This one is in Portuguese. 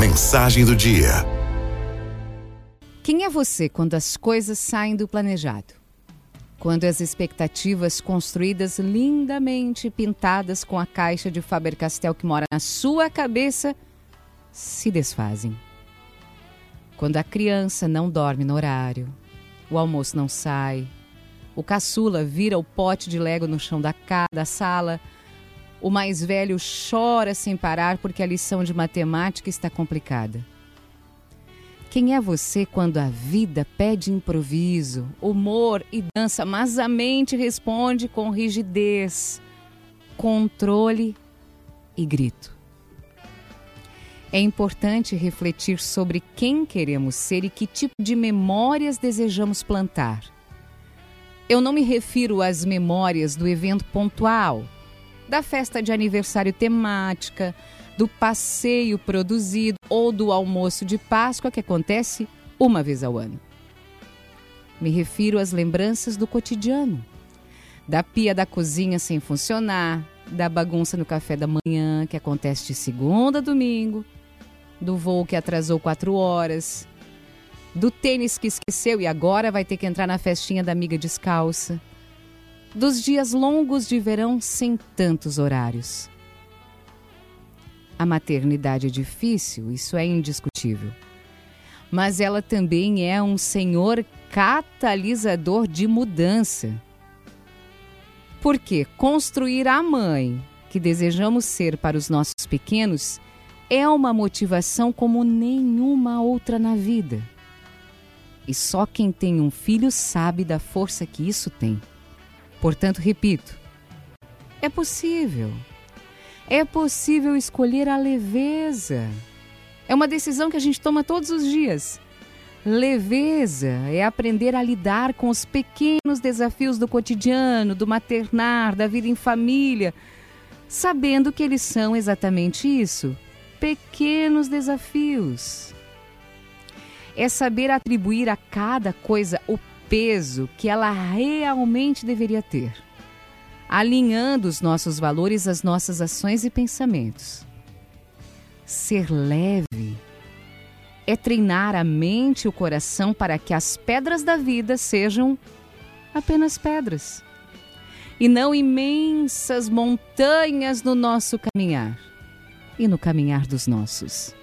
Mensagem do dia. Quem é você quando as coisas saem do planejado? Quando as expectativas construídas lindamente pintadas com a caixa de Faber-Castell que mora na sua cabeça se desfazem. Quando a criança não dorme no horário, o almoço não sai, o caçula vira o pote de lego no chão da, da sala, o mais velho chora sem parar porque a lição de matemática está complicada. Quem é você quando a vida pede improviso, humor e dança, mas a mente responde com rigidez, controle e grito? É importante refletir sobre quem queremos ser e que tipo de memórias desejamos plantar. Eu não me refiro às memórias do evento pontual, da festa de aniversário temática, do passeio produzido ou do almoço de Páscoa que acontece uma vez ao ano. Me refiro às lembranças do cotidiano, da pia da cozinha sem funcionar, da bagunça no café da manhã que acontece de segunda a domingo, do voo que atrasou quatro horas, do tênis que esqueceu e agora vai ter que entrar na festinha da amiga descalça dos dias longos de verão sem tantos horários. A maternidade é difícil, isso é indiscutível. Mas ela também é um senhor catalisador de mudança. Porque construir a mãe que desejamos ser para os nossos pequenos é uma motivação como nenhuma outra na vida. E só quem tem um filho sabe da força que isso tem. Portanto, repito, é possível. É possível escolher a leveza. É uma decisão que a gente toma todos os dias. Leveza é aprender a lidar com os pequenos desafios do cotidiano, do maternar, da vida em família, sabendo que eles são exatamente isso pequenos desafios. É saber atribuir a cada coisa o peso que ela realmente deveria ter, alinhando os nossos valores às nossas ações e pensamentos. Ser leve é treinar a mente e o coração para que as pedras da vida sejam apenas pedras e não imensas montanhas no nosso caminhar e no caminhar dos nossos.